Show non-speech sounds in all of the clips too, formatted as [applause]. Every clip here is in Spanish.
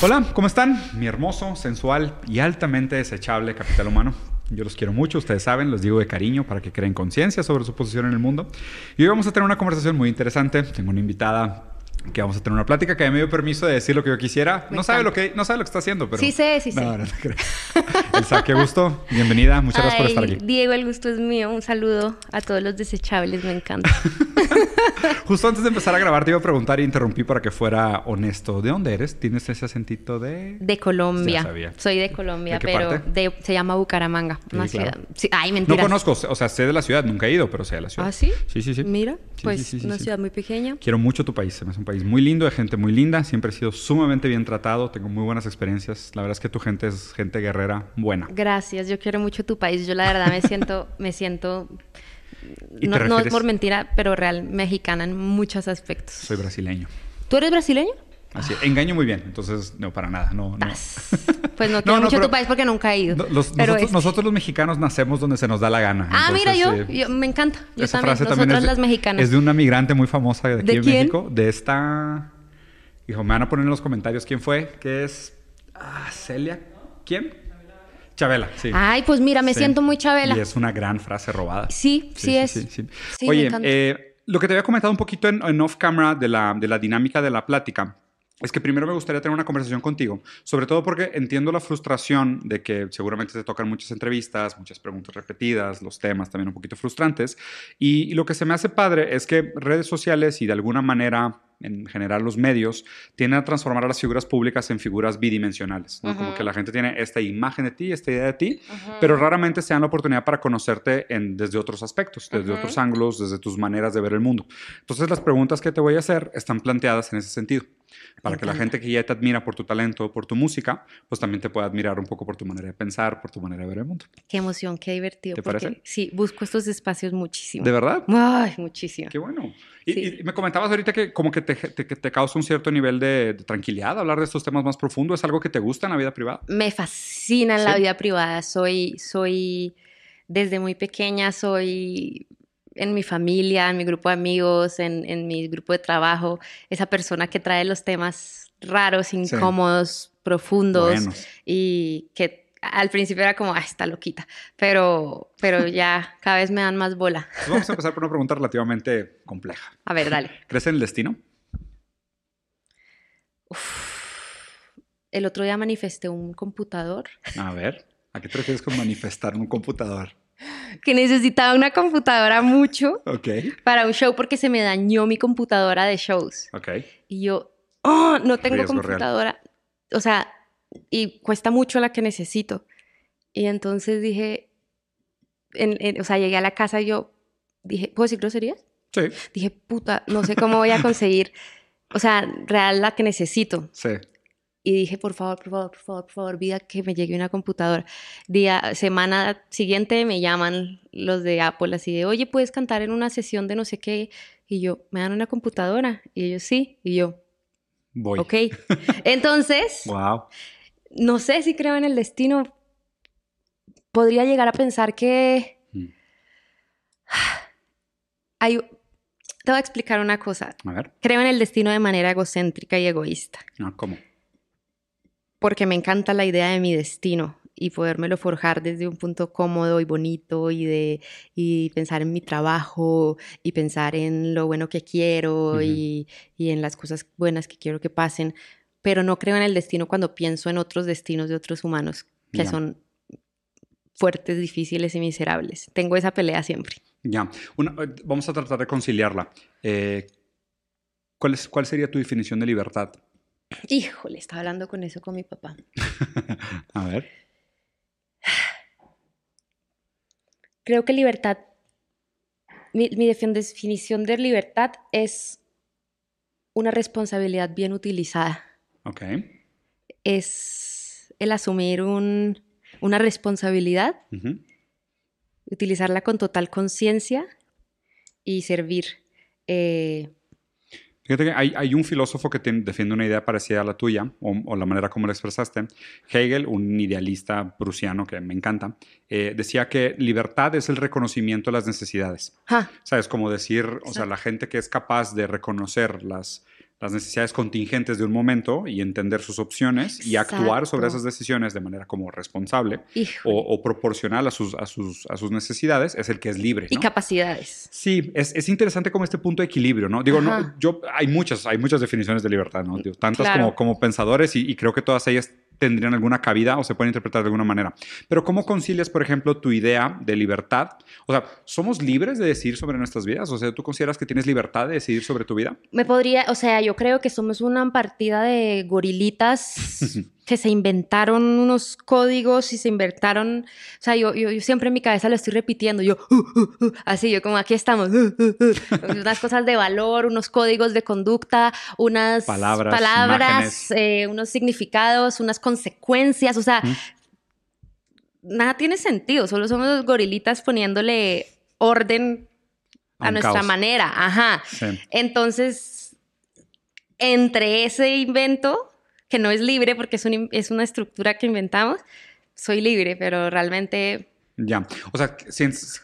Hola, ¿cómo están? Mi hermoso, sensual y altamente desechable capital humano. Yo los quiero mucho, ustedes saben, los digo de cariño para que creen conciencia sobre su posición en el mundo. Y hoy vamos a tener una conversación muy interesante. Tengo una invitada que vamos a tener una plática que me dio permiso de decir lo que yo quisiera. no sabe lo que no sabe lo que está haciendo, pero Sí sé, sí sé. No, no te creo. Elsa, qué gusto. Bienvenida. Muchas gracias por estar aquí. Diego, el gusto es mío. Un saludo a todos los desechables, me encanta. [laughs] Justo antes de empezar a grabar te iba a preguntar y interrumpí para que fuera honesto. ¿De dónde eres? ¿Tienes ese acentito de...? De Colombia. Ya sabía. Soy de Colombia, ¿De qué pero parte? de- se llama Bucaramanga, Sí, una claro. ciudad. Sí, ay, No mentira. conozco, o sea, sé de la ciudad, nunca he ido, pero sé de la ciudad. ¿Ah, sí? Sí, sí, sí. Mira, Sí, pues sí, sí, sí, una sí. ciudad muy pequeña. Quiero mucho tu país, se me hace un país muy lindo, de gente muy linda, siempre he sido sumamente bien tratado, tengo muy buenas experiencias. La verdad es que tu gente es gente guerrera buena. Gracias, yo quiero mucho tu país. Yo la verdad me siento, me siento, ¿Y te no, no por mentira, pero real mexicana en muchos aspectos. Soy brasileño. ¿Tú eres brasileño? Así, engaño muy bien, entonces no, para nada, no. Pues no [laughs] quiero no, mucho pero- tu país porque nunca he ido. No, los- pero nosotros, este- nosotros los mexicanos nacemos donde se nos da la gana. Ah, mira, yo, eh, me encanta. Yo Esa también, frase también es las mexicanas. es de una migrante muy famosa de aquí ¿De en quién? México, de esta... Hijo, me van a poner en los comentarios quién fue, que es... Ah, Celia. ¿Quién? Chabela, sí. Ay, pues mira, me Sí. siento muy chabela. Y es una gran frase robada. Sí, sí, es. Sí. Sí, Oye, eh, lo que te había comentado un poquito en, en off camera de la, de la dinámica de la plática. Es que primero me gustaría tener una conversación contigo, sobre todo porque entiendo la frustración de que seguramente te tocan muchas entrevistas, muchas preguntas repetidas, los temas también un poquito frustrantes. Y, y lo que se me hace padre es que redes sociales y de alguna manera, en general los medios, tienden a transformar a las figuras públicas en figuras bidimensionales. ¿no? Como Ujú. que la gente tiene esta imagen de ti, esta idea de ti, pero raramente se dan la oportunidad para conocerte en, desde otros aspectos, desde otros ángulos, desde tus maneras de ver el mundo. Entonces las preguntas que te voy a hacer están planteadas en ese sentido, para que la gente que ya te admira por tu talento, por tu música, pues también te pueda admirar un poco por tu manera de pensar, por tu manera de ver el mundo. Qué emoción, qué divertido. ¿Te porque parece? Sí, busco estos espacios muchísimo. ¿De verdad? Ay, muchísimo. Qué bueno. Y, Sí. y me comentabas ahorita que como que te, te- te causa un cierto nivel de, de tranquilidad hablar de estos temas más profundos. ¿Es algo que te gusta en la vida privada? Me fascina en la ¿Sí? vida privada. Soy, soy, desde muy pequeña, soy en mi familia, en mi grupo de amigos, en, en mi grupo de trabajo, esa persona que trae los temas raros, incómodos, profundos y que al principio era como, ah, está loquita, pero, pero ya [laughs] cada vez me dan más bola. Entonces vamos a empezar por una pregunta relativamente compleja. A ver, dale. [laughs] ¿Crees en el destino? El otro día manifesté un computador A ver, ¿a qué te refieres con manifestar un computador? Que necesitaba una computadora mucho para un show porque se me dañó mi computadora de shows. Y yo, oh, no tengo Riesgo real. computadora. O sea, y cuesta mucho la que necesito. Y entonces dije, en- en- o sea, llegué a la casa y yo dije, ¿puedo decir groserías? Sí, Dije, puta, no sé cómo voy a [laughs] conseguir, o sea, real la que necesito. sí. Y dije, por favor, por favor, por favor, por favor, vida, que me llegue una computadora. Día, semana siguiente me llaman los de Apple así de, oye, ¿puedes cantar en una sesión de no sé qué? Y yo, ¿me dan una computadora? Y ellos, sí. Y yo, Voy. ok. [laughs] Entonces, Wow. no sé si creo en el destino. Podría llegar a pensar que Mm. [sighs] hay... Te voy a explicar una cosa. A ver, Creo en el destino de manera egocéntrica y egoísta. no, ¿cómo? Porque me encanta la idea de mi destino y podérmelo forjar desde un punto cómodo y bonito y de y pensar en mi trabajo y pensar en lo bueno que quiero y, y en las cosas buenas que quiero que pasen, pero no creo en el destino cuando pienso en otros destinos de otros humanos que son fuertes, difíciles y miserables. Tengo esa pelea siempre. Ya, Una- eh, vamos a tratar de conciliarla. Eh, ¿cuál, es, ¿Cuál sería tu definición de libertad? Híjole, estaba hablando con eso con mi papá. [laughs] A ver. Creo que libertad, mi, mi defin- definición de libertad es una responsabilidad bien utilizada. Ok. Es el asumir un- una responsabilidad, utilizarla con total conciencia y servir. Eh, Fíjate que hay, hay un filósofo que tiene- defiende una idea parecida a la tuya, o, o la manera como la expresaste. Hegel, un idealista prusiano que me encanta, eh, decía que libertad es el reconocimiento de las necesidades. ja, ¿Sabes? Como decir, o sea, la gente que es capaz de reconocer las las necesidades contingentes de un momento y entender sus opciones y actuar sobre esas decisiones de manera como responsable o, o proporcional a sus, a, sus, a sus necesidades, es el que es libre. Y capacidades. Sí, es, es interesante como este punto de equilibrio, ¿no? Digo, no, yo, hay muchas, hay muchas definiciones de libertad, ¿no? Digo, tantas Claro. como, como pensadores y, y creo que todas ellas tendrían alguna cabida o se pueden interpretar de alguna manera. Pero ¿cómo concilias, por ejemplo, tu idea de libertad? O sea, ¿somos libres de decidir sobre nuestras vidas? O sea, ¿tú consideras que tienes libertad de decidir sobre tu vida? Me podría, o sea, yo creo que somos una partida de gorilitas [laughs] que se inventaron unos códigos y se inventaron, o sea, yo, yo, yo siempre en mi cabeza lo estoy repitiendo, yo, uh, uh, uh, así, yo como aquí estamos, unas cosas de valor, unos códigos de conducta, unas Palabras, palabras eh, unos significados, unas consecuencias, o sea, Mm. nada tiene sentido, solo somos los gorilitas poniéndole orden a, nuestra caos. manera, ajá. Sí. Entonces, entre ese invento, que no es libre porque es, una estructura que inventamos, soy libre, pero realmente, Ya. O sea,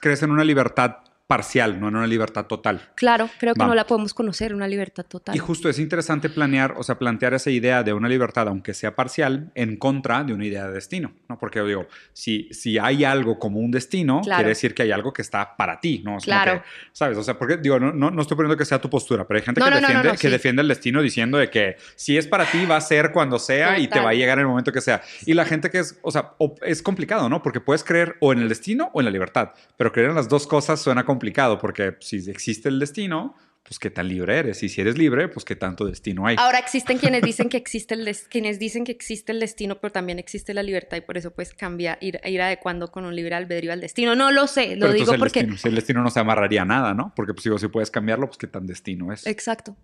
crees en una libertad parcial, no en una libertad total. claro, creo que no la podemos conocer, una libertad total. Y justo es interesante planear, o sea, plantear esa idea de una libertad, aunque sea parcial, en contra de una idea de destino, ¿no? Porque yo digo, si, si hay algo como un destino, Claro. quiere decir que hay algo que está para ti, ¿no? Es Claro. que, ¿Sabes? O sea, porque, digo, no, no, no estoy poniendo que sea tu postura, pero hay gente No, que, defiende, que sí. defiende el destino diciendo de que si es para ti, va a ser cuando sea y te Total. va a llegar en el momento que sea. Y la gente que es, o sea, es complicado, ¿no? Porque puedes creer o en el destino o en la libertad, pero creer en las dos cosas suena complicado porque si existe el destino, pues qué tan libre eres. Y si eres libre, pues qué tanto destino hay. Ahora existen quienes dicen que existe el quienes dicen que existe el destino, pero también existe la libertad y por eso pues cambia, ir, ir adecuando con un libre albedrío al destino. No lo sé, lo Pero digo el porque... destino, si el destino no se amarraría a nada, ¿no? Porque pues digo, si puedes cambiarlo, pues qué tan destino es. Exacto.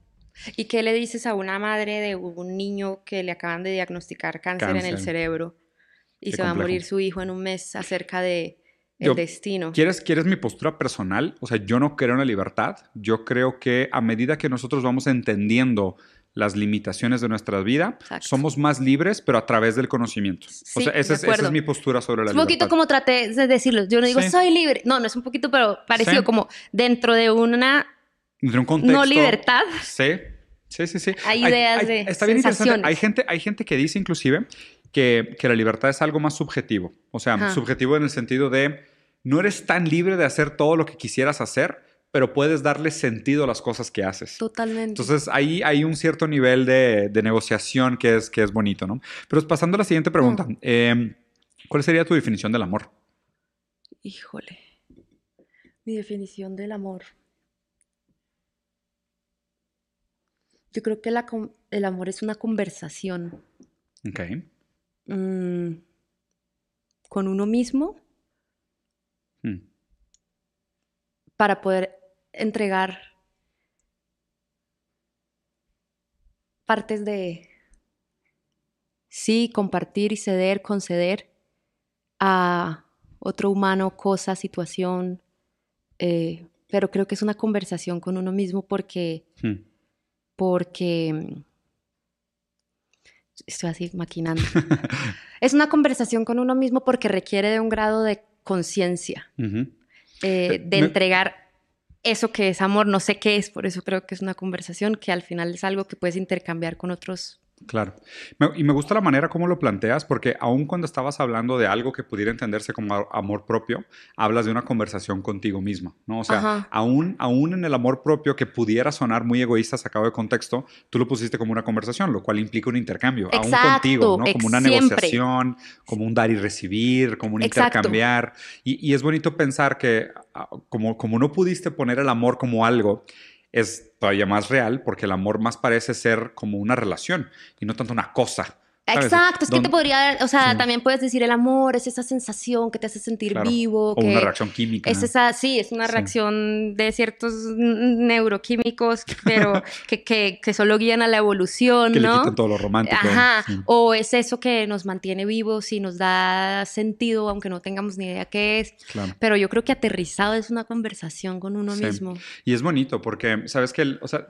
¿Y qué le dices a una madre de un niño que le acaban de diagnosticar cáncer, en el cerebro y Qué se va a morir su hijo en un mes acerca de el Yo- destino? ¿Quieres, ¿Quieres mi postura personal? O sea, yo no creo en la libertad. Yo creo que a medida que nosotros vamos entendiendo las limitaciones de nuestra vida, Exacto. somos más libres, pero a través del conocimiento. o Sí, sea, de esa es, esa es mi postura sobre la Es un poquito libertad. como traté de decirlo. Yo no digo Sí. soy libre. No, no es un poquito, pero parecido Sí. como dentro de una Entre un contexto, no libertad. Sí, sí, sí, sí. Hay ideas de Está bien interesante. Hay gente, hay gente que dice inclusive que, que la libertad es algo más subjetivo. O sea, Ajá. subjetivo en el sentido de no eres tan libre de hacer todo lo que quisieras hacer, pero puedes darle sentido a las cosas que haces. Totalmente. Entonces ahí hay un cierto nivel de, de negociación que es, que es bonito, ¿no? Pero pasando a la siguiente pregunta, eh, ¿cuál sería tu definición del amor? Híjole. Mi definición del amor. Yo creo que la el amor es una conversación Ok. mm, con uno mismo Hmm. Para poder entregar partes de sí, compartir y ceder, conceder a otro humano, cosa, situación. eh, pero creo que es una conversación con uno mismo porque, Hmm. porque mm, estoy así maquinando. [laughs] es una conversación con uno mismo porque requiere de un grado de conciencia eh, Eh, de me- entregar eso que es amor, no sé qué es, por eso creo que es una conversación que al final es algo que puedes intercambiar con otros. Claro. Me- y me gusta la manera como lo planteas, porque aun cuando estabas hablando de algo que pudiera entenderse como amor propio, hablas de una conversación contigo misma, ¿no? O sea, aún, aún en el amor propio que pudiera sonar muy egoísta sacado de contexto, tú lo pusiste como una conversación, lo cual implica un intercambio, aún Exacto, contigo, ¿no? Como una siempre. negociación, como un dar y recibir, como un Exacto. intercambiar. Y, y es bonito pensar que ah, como, como no pudiste poner el amor como algo, es todavía más real porque el amor más parece ser como una relación y no tanto una cosa. Exacto, es que te podría, o sea, Sí. también puedes decir el amor es esa sensación que te hace sentir Claro, vivo, O que una reacción química. es esa, sí, es una Sí. reacción de ciertos neuroquímicos, pero [laughs] que, que, que solo guían a la evolución, que le ¿no? quitan todo lo romántico. Ajá, sí. o es eso que nos mantiene vivos y nos da sentido, aunque no tengamos ni idea qué es. Claro. Pero yo creo que aterrizado es una conversación con uno Sí. mismo. Y es bonito porque, ¿sabes que O sea,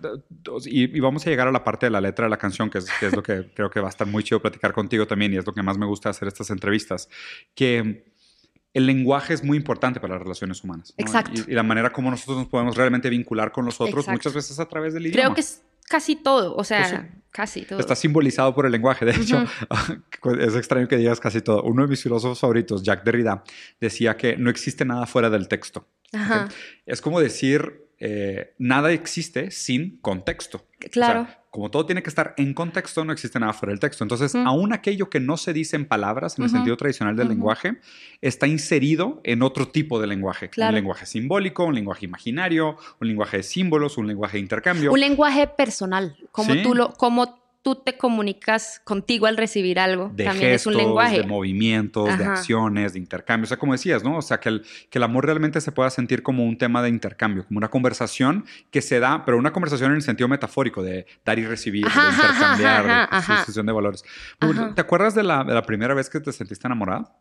y, y vamos a llegar a la parte de la letra de la canción, que es, que es lo que creo que va a estar muy chido platicar contigo también y es lo que más me gusta hacer estas entrevistas, que el lenguaje es muy importante para las relaciones humanas. ¿no? Exacto. Y, y la manera como nosotros nos podemos realmente vincular con los otros Exacto. muchas veces a través del idioma. Creo que es casi todo, o sea, Pues casi todo. Está simbolizado por el lenguaje. De hecho, [laughs] es extraño que digas casi todo. Uno de mis filósofos favoritos, Jacques Derrida, decía que no existe nada fuera del texto. Ajá. Es como decir, eh, nada existe sin contexto. Claro. O sea, como todo tiene que estar en contexto, no existe nada fuera del texto. Entonces, Ujú. aún aquello que no se dice en palabras, en el sentido tradicional del lenguaje, está inserido en otro tipo de lenguaje. Claro. Un lenguaje simbólico, un lenguaje imaginario, un lenguaje de símbolos, un lenguaje de intercambio. Un lenguaje personal, como Sí. tú lo, como tú te comunicas contigo al recibir algo, de también gestos, es un lenguaje. de movimientos, de acciones, de intercambio. O sea, como decías, ¿no? O sea, que el, que el amor realmente se pueda sentir como un tema de intercambio, como una conversación que se da, pero una conversación en el sentido metafórico, de dar y recibir, Ajá, de ajá, intercambiar, ajá, de ajá. sucesión de valores. ¿Te acuerdas de la, de la primera vez que te sentiste enamorada?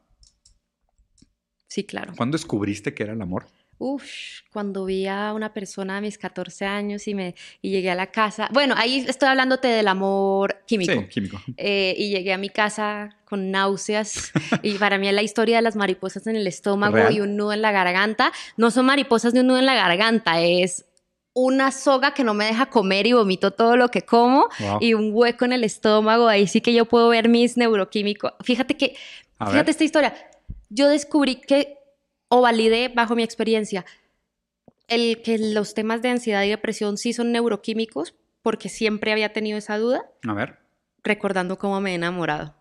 Sí, claro. ¿Cuándo descubriste que era el amor? Uf, cuando vi a una persona a mis 14 años y, me, y llegué a la casa, bueno, ahí estoy hablándote del amor químico. Sí, químico. [laughs] Eh, y llegué a mi casa con náuseas [laughs] y para mí es la historia de las mariposas en el estómago ¿Real? y un nudo en la garganta. No son mariposas ni un nudo en la garganta, es una soga que no me deja comer y vomito todo lo que como Wow. y un hueco en el estómago. Ahí sí que yo puedo ver mis neuroquímicos. Fíjate que, A fíjate ver. esta historia. Yo descubrí que, o validé bajo mi experiencia, el que los temas de ansiedad y depresión sí son neuroquímicos porque siempre había tenido esa duda A ver, recordando cómo me he enamorado.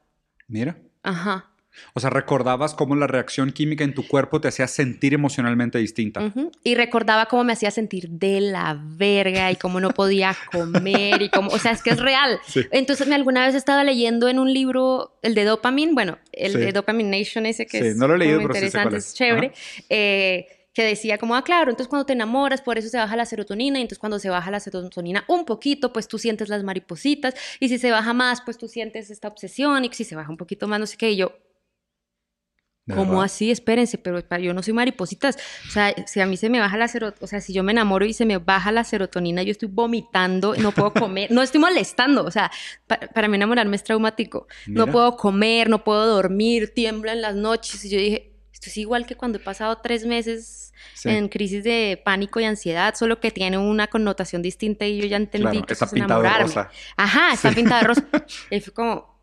mira. Ajá. O sea, recordabas cómo la reacción química en tu cuerpo te hacía sentir emocionalmente distinta. Y recordaba cómo me hacía sentir de la verga y cómo no podía comer y cómo, o sea, es que es real. [laughs] Sí. Entonces, alguna vez estaba leyendo en un libro, el de Dopamine, bueno, el Sí. de Dopamine Nation ese que Sí, es no lo he leído, pero interesante, es es. chévere, eh, que decía como, ah, claro, entonces cuando te enamoras, por eso se baja la serotonina, y entonces cuando se baja la serotonina un poquito, pues tú sientes las maripositas, y si se baja más, pues tú sientes esta obsesión, y si se baja un poquito más, no sé qué, y yo, ¿De ¿Cómo así? Espérense, pero yo no soy maripositas. O sea, si a mí se me baja la serotonina, o sea, si yo me enamoro y se me baja la serotonina, yo estoy vomitando, no puedo comer, no estoy molestando. O sea, pa- para mí enamorarme es traumático. No puedo comer, no puedo dormir, tiemblo en las noches. Y yo dije, esto es igual que cuando he pasado tres meses Sí. en crisis de pánico y ansiedad, solo que tiene una connotación distinta y yo ya entendí Claro, que está eso es pintado enamorarme. rosa. Ajá, está Sí. pintada de rosa. [laughs] Y fue como,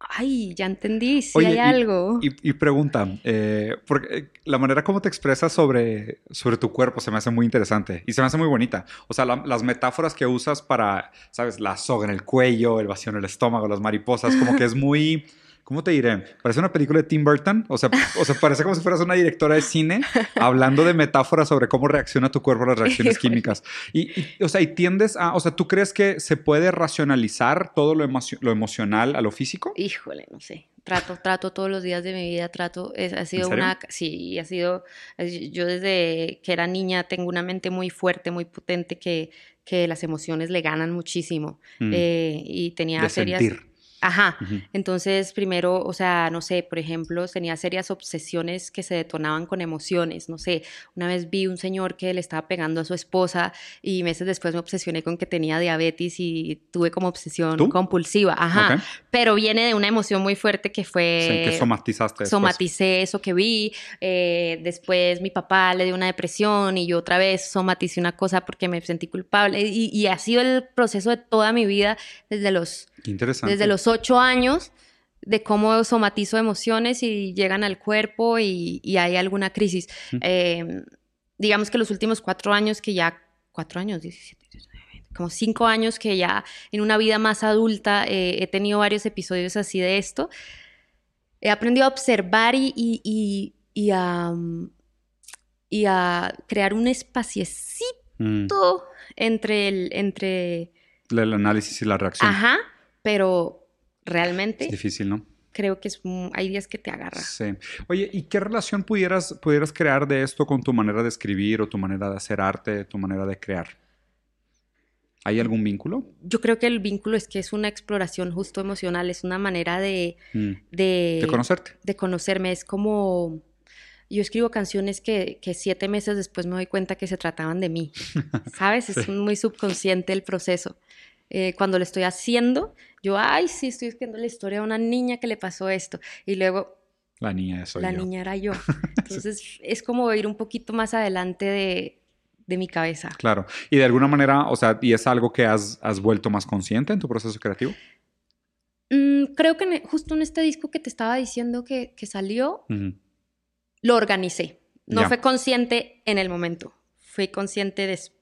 ay, ya entendí, sí Oye, hay y- algo. Y, y pregunta, eh, porque eh, la manera como te expresas sobre, sobre tu cuerpo se me hace muy interesante y se me hace muy bonita. O sea, la- las metáforas que usas para, ¿sabes? La soga en el cuello, el vacío en el estómago, las mariposas, como que es muy... ¿Cómo te diré? Parece una película de Tim Burton. O sea, o sea, parece como si fueras una directora de cine hablando de metáforas sobre cómo reacciona tu cuerpo a las reacciones químicas. Y, y, o sea, y tiendes a... O sea, ¿tú crees que se puede racionalizar todo lo, emocio- lo emocional a lo físico? Híjole, no sé. Trato, trato todos los días de mi vida, trato. Es, ha sido una. Sí, ha sido. Yo desde que era niña tengo una mente muy fuerte, muy potente, que, que las emociones le ganan muchísimo. Mm, Eh, y tenía de serias. sentir. Ajá. Entonces, primero, o sea, no sé, por ejemplo, tenía serias obsesiones que se detonaban con emociones. No sé, una vez vi un señor que le estaba pegando a su esposa y meses después me obsesioné con que tenía diabetes y tuve como obsesión ¿Tú? compulsiva. Ajá. Pero viene de una emoción muy fuerte que fue... Sí, que somatizaste después. Somaticé eso que vi. eh, después mi papá le dio una depresión y yo otra vez somaticé una cosa porque me sentí culpable. Y, y ha sido el proceso de toda mi vida desde los Qué interesante. desde los ocho años de cómo somatizo emociones y llegan al cuerpo y, y hay alguna crisis. Mm. Eh, digamos que los últimos cuatro años que ya, cuatro años, 17, 19, 20, como cinco años que ya en una vida más adulta eh, he tenido varios episodios así de esto, he aprendido a observar y, y, y, a, mm, y a crear un espaciecito Mm, entre el, entre, el análisis y la reacción. ajá, pero realmente Es difícil, ¿no? creo que es, hay días que te agarra. Sí. Oye, ¿y qué relación pudieras, pudieras crear de esto con tu manera de escribir o tu manera de hacer arte, tu manera de crear? ¿Hay algún vínculo? Yo creo que el vínculo es que es una exploración justo emocional, es una manera de, Mm, de, ¿De conocerte? de conocerme. Es como, yo escribo canciones que, que siete meses después me doy cuenta que se trataban de mí, [laughs] ¿sabes? Es muy subconsciente el proceso. Eh, cuando lo estoy haciendo, yo, ay, sí, estoy escribiendo la historia de una niña que le pasó esto. Y luego, La niña soy la yo. niña era yo. [laughs] Entonces, es como ir un poquito más adelante de, de mi cabeza. Claro. Y de alguna manera, o sea, ¿y es algo que has, has vuelto más consciente en tu proceso creativo? Mm, creo que en- justo en este disco que te estaba diciendo que, que salió, lo organicé. No fue consciente en el momento. Fui consciente después.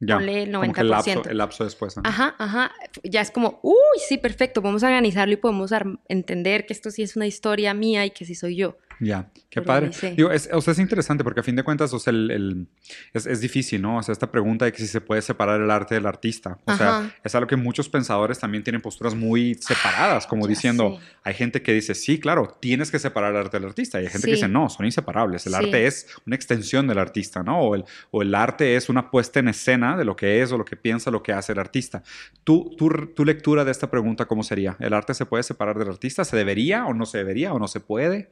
Ya. Ponle el Como que el lapso, 90%. el lapso después. ¿no? Ajá, ajá. Ya es como, uy, sí, perfecto. Podemos organizarlo y podemos entender que esto sí es una historia mía y que sí soy yo. Ya, qué padre. Digo, es, o sea, es interesante porque a fin de cuentas, o sea, el, el- es, es difícil, ¿no? O sea, esta pregunta de que si se puede separar el arte del artista. O sea, Ajá. es algo que muchos pensadores también tienen posturas muy separadas, como Ya diciendo, hay gente que dice, sí, claro, tienes que separar el arte del artista. Y hay gente que Sí. dice, no, son inseparables. El arte es una extensión del artista, ¿no? O el, o el arte es una puesta en escena de lo que es o lo que piensa, lo que hace el artista. ¿Tú, tu, tu lectura de esta pregunta, ¿cómo sería? ¿El arte se puede separar del artista? ¿Se debería o no se debería o no se puede?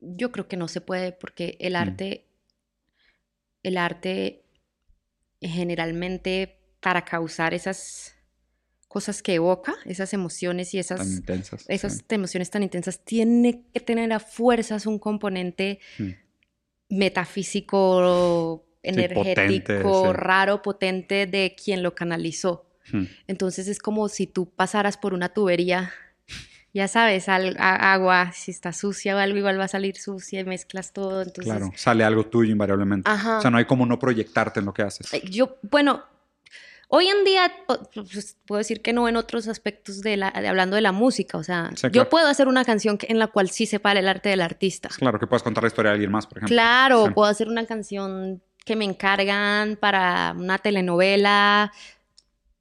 Yo creo que no se puede porque el Mm. arte, el arte generalmente para causar esas cosas que evoca, esas emociones y esas, intensas. esas sí. emociones tan intensas, tiene que tener a fuerzas un componente Mm. metafísico, energético, potente, raro, potente de quien lo canalizó. Hmm. Entonces es como si tú pasaras por una tubería, ya sabes, al- a- agua, si está sucia o algo, igual va a salir sucia y mezclas todo. Entonces, Claro, sale algo tuyo invariablemente. Ajá. O sea, no hay como no proyectarte en lo que haces. Yo, bueno, hoy en día pues, puedo decir que no en otros aspectos de la, de- hablando de la música, o sea, Sí, yo puedo hacer una canción en la cual sí separa el arte del artista. Claro, que puedas contar la historia de alguien más, por ejemplo. Claro, Sí. puedo hacer una canción que me encargan para una telenovela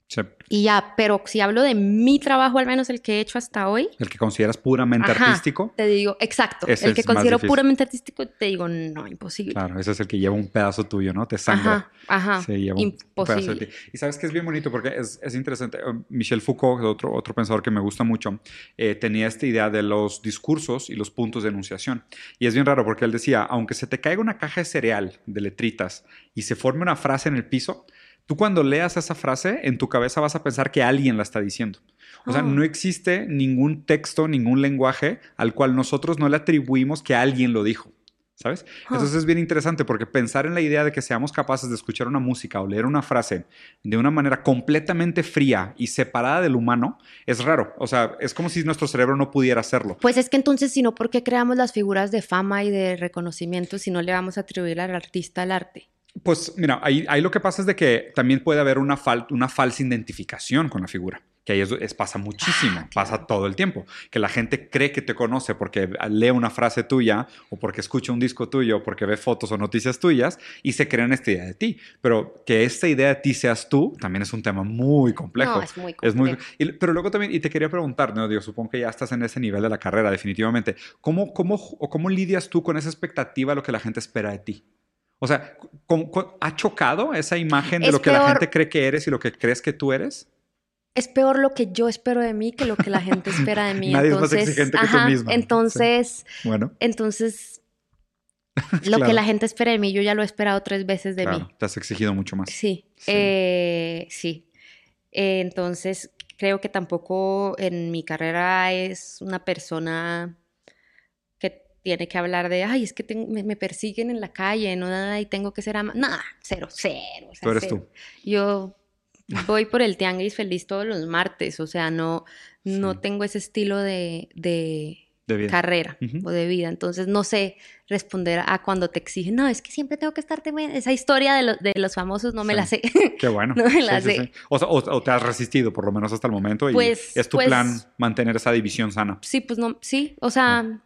Sí. y ya, pero si hablo de mi trabajo, al menos el que he hecho hasta hoy, El que consideras puramente Ajá. artístico. te digo, exacto, el que considero puramente artístico, te digo, no, imposible. Claro, ese es el que lleva un pedazo tuyo, ¿no? Te sangra. Ajá, ajá, Se lleva un- un pedazo de imposible. ti. Y sabes que es bien bonito porque es, es interesante. Eh, Michel Foucault, otro, otro pensador que me gusta mucho, eh, tenía esta idea de los discursos y los puntos de enunciación. Y es bien raro porque él decía, aunque se te caiga una caja de cereal de letritas y se forme una frase en el piso, tú cuando leas esa frase, en tu cabeza vas a pensar que alguien la está diciendo. O sea, Ah. no existe ningún texto, ningún lenguaje al cual nosotros no le atribuimos que alguien lo dijo. ¿Sabes? Entonces es bien interesante porque pensar en la idea de que seamos capaces de escuchar una música o leer una frase de una manera completamente fría y separada del humano es raro. O sea, es como si nuestro cerebro no pudiera hacerlo. Pues es que entonces, si no, ¿por qué creamos las figuras de fama y de reconocimiento si no le vamos a atribuir al artista el arte? Pues mira, ahí, ahí lo que pasa es de que también puede haber una, fal- una falsa identificación con la figura. Que ahí es, es- pasa muchísimo, Ah, pasa todo el tiempo. Que la gente cree que te conoce porque lee una frase tuya o porque escucha un disco tuyo o porque ve fotos o noticias tuyas y se crean esta idea de ti. Pero que esta idea de ti seas tú también es un tema muy complejo. No, es muy Es muy, complejo. y- pero luego también, y te quería preguntar, ¿no? Digo, supongo que ya estás en ese nivel de la carrera, definitivamente. ¿Cómo, cómo, o cómo lidias tú con esa expectativa, lo que la gente espera de ti? O sea, ¿cómo- cómo- ¿ha chocado esa imagen de Es lo que la gente cree que eres y lo que crees que tú eres? Es peor lo que yo espero de mí que lo que la gente espera de [laughs] mí. Nadie es más entonces, exigente que tú misma. Entonces, Bueno, entonces, [laughs] lo Claro. que la gente espera de mí, yo ya lo he esperado tres veces de claro, mí. te has exigido mucho más. Sí, Sí. eh, sí. Eh, entonces, creo que tampoco en mi carrera es una persona tiene que hablar de, ay, es que tengo- me, me persiguen en la calle, no, y tengo que ser ama. Nada, cero, cero. o sea, Tú eres cero. tú. Yo [laughs] voy por el tianguis feliz todos los martes, o sea, no, no Sí. tengo ese estilo de, de carrera o de vida. Entonces, no sé responder a cuando te exigen, no, es que siempre tengo que estarte bien. Esa historia de, los- de los famosos no me la sé. Qué bueno. [laughs] No me la Sí, sé. O, o- o te has resistido por lo menos hasta el momento y Pues- es tu pues- plan mantener esa división sana. sí, pues no, sí, o sea, no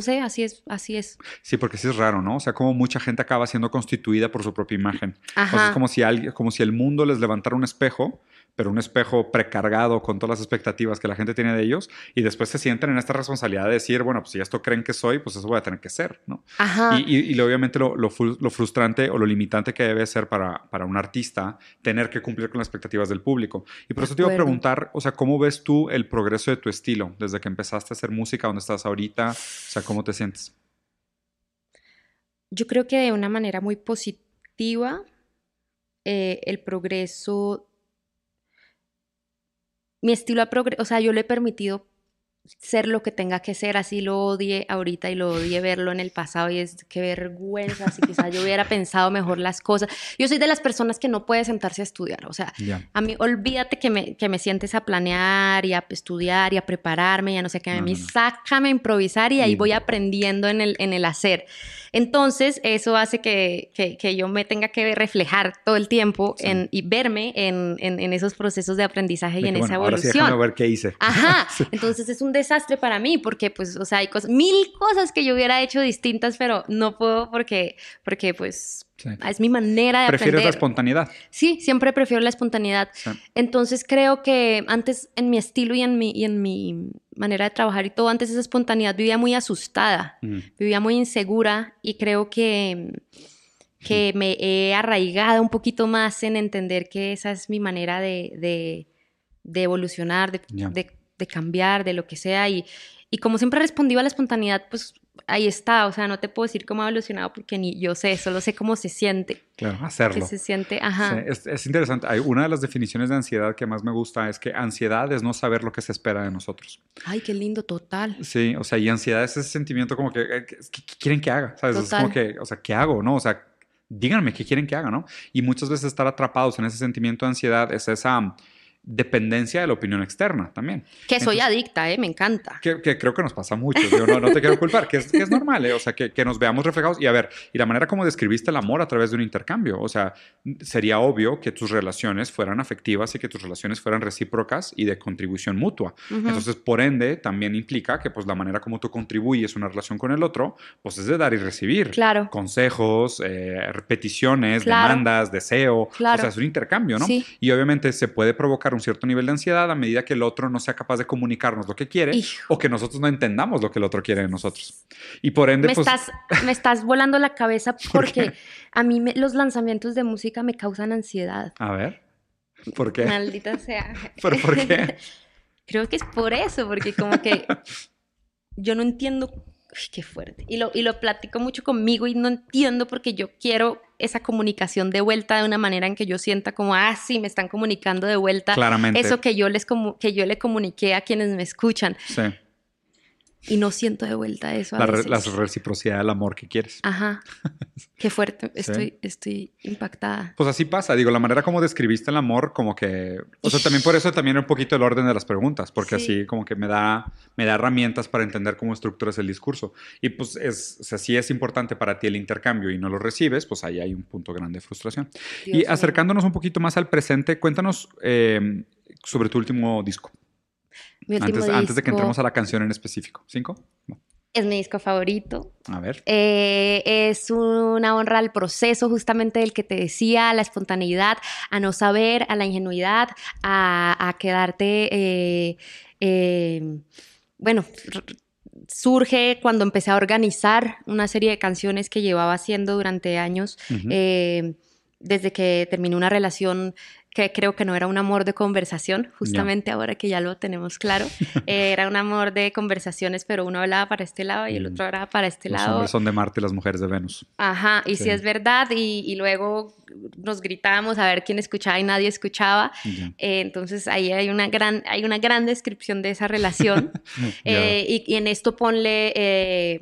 sé, así es, así es. Sí, porque sí es raro, ¿no? O sea, como mucha gente acaba siendo constituida por su propia imagen. O sea, Ajá. es como si, alguien, como si el mundo les levantara un espejo, pero un espejo precargado con todas las expectativas que la gente tiene de ellos, y después se sienten en esta responsabilidad de decir, bueno, pues si esto creen que soy, pues eso voy a tener que ser, ¿no? Ajá. Y, y- y obviamente lo, lo lo frustrante o lo limitante que debe ser para, para un artista tener que cumplir con las expectativas del público. Y por eso te iba a preguntar, o sea, ¿cómo ves tú el progreso de tu estilo desde que empezaste a hacer música, donde estás ahorita? ¿Cómo te sientes? Yo creo que de una manera muy positiva, eh, el progreso, mi estilo ha progresado, o sea, yo le he permitido ser lo que tenga que ser, así lo odie ahorita y lo odie verlo en el pasado y es qué vergüenza, si quizás yo hubiera pensado mejor las cosas. Yo soy de las personas que no puede sentarse a estudiar, o sea, a mí olvídate que me, que me sientes a planear y a estudiar y a prepararme, ya no sé qué, a mí sácame a improvisar y ahí voy aprendiendo en el, en el hacer. Entonces, eso hace que, que, yo me tenga que reflejar todo el tiempo en, y verme en, en, esos procesos de aprendizaje y en esa evolución. Ahora sí, ver qué hice. Ajá, [laughs] entonces es un desastre para mí porque, pues, o sea, hay cosas, mil cosas que yo hubiera hecho distintas, pero no puedo porque, porque pues, Es mi manera de ¿Prefieres la espontaneidad? Sí, siempre prefiero la espontaneidad. Entonces creo que antes en mi estilo y en mi, y en mi manera de trabajar y todo, antes esa espontaneidad vivía muy asustada, vivía muy insegura y creo que, que me he arraigado un poquito más en entender que esa es mi manera de, de, evolucionar, de, de, cambiar, de lo que sea. Y, y como siempre he respondido a la espontaneidad, pues ahí está, o sea, no te puedo decir cómo ha evolucionado porque ni yo sé, solo sé cómo se siente. Claro, hacerlo. Que se siente, ajá. es, es, interesante. Hay una de las definiciones de ansiedad que más me gusta es que ansiedad es no saber lo que se espera de nosotros. Ay, qué lindo, total. Sí, o sea, y ansiedad es ese sentimiento como que, eh, ¿qué, quieren que haga? ¿Sabes? Es como que, o sea, ¿qué hago? ¿No? O sea, díganme qué quieren que haga, ¿no? Y muchas veces estar atrapados en ese sentimiento de ansiedad es esa dependencia de la opinión externa también. Que soy adicta, ¿eh? me encanta. Que, creo que nos pasa mucho, yo no, te quiero culpar, que es, que es normal, ¿eh? o sea, que, que, nos veamos reflejados. Y a ver, y la manera como describiste el amor a través de un intercambio, o sea, sería obvio que tus relaciones fueran afectivas y que tus relaciones fueran recíprocas y de contribución mutua. Entonces, por ende, también implica que pues la manera como tú contribuyes una relación con el otro, pues es de dar y recibir. Claro. Consejos, eh, repeticiones, demandas, deseo. Claro. O sea, es un intercambio, ¿no? Sí. Y obviamente se puede provocar un cierto nivel de ansiedad a medida que el otro no sea capaz de comunicarnos lo que quiere o que nosotros no entendamos lo que el otro quiere de nosotros. Y por ende, me, pues, estás, me estás volando la cabeza [laughs] porque a mí los lanzamientos de música me causan ansiedad. A ver, ¿por qué? Maldita sea. [laughs] ¿Pero por qué? [laughs] Creo que es por eso, porque como que yo no entiendo qué fuerte. Y lo, y lo platico mucho conmigo y no entiendo porque yo quiero esa comunicación de vuelta de una manera en que yo sienta como, ah, sí, me están comunicando de vuelta. Claramente. Eso que yo, les que yo le comuniqué a quienes me escuchan. Sí y no siento de vuelta eso. la, reciprocidad del amor que quieres. Ajá. [laughs] Qué fuerte. Estoy, estoy impactada. Pues así pasa. Digo, la manera como describiste el amor, como que. O sea, también por eso también un poquito el orden de las preguntas, porque así como que me da, me da herramientas para entender cómo estructuras el discurso. Y pues es, o sea, si es importante para ti el intercambio y no lo recibes, pues ahí hay un punto grande de frustración. y acercándonos un poquito más al presente, cuéntanos eh, sobre tu último disco antes, de que entremos a la canción en específico. ¿Cinco? Es mi disco favorito. A ver. Eh, es una honra al proceso, justamente del que te decía, a la espontaneidad, a no saber, a la ingenuidad, a, quedarte. Eh, eh, bueno, surge cuando empecé a organizar una serie de canciones que llevaba haciendo durante años. desde que terminé una relación que creo que no era un amor de conversación, justamente ahora que ya lo tenemos claro. [laughs] era un amor de conversaciones, pero uno hablaba para este lado y el mm. otro hablaba para este lado. Los hombres son de Marte y las mujeres de Venus. Ajá, y si es verdad, y, luego nos gritábamos a ver quién escuchaba y nadie escuchaba. Eh, entonces ahí hay una, gran, hay una gran descripción de esa relación. [laughs] Eh, y, y, en esto ponle eh,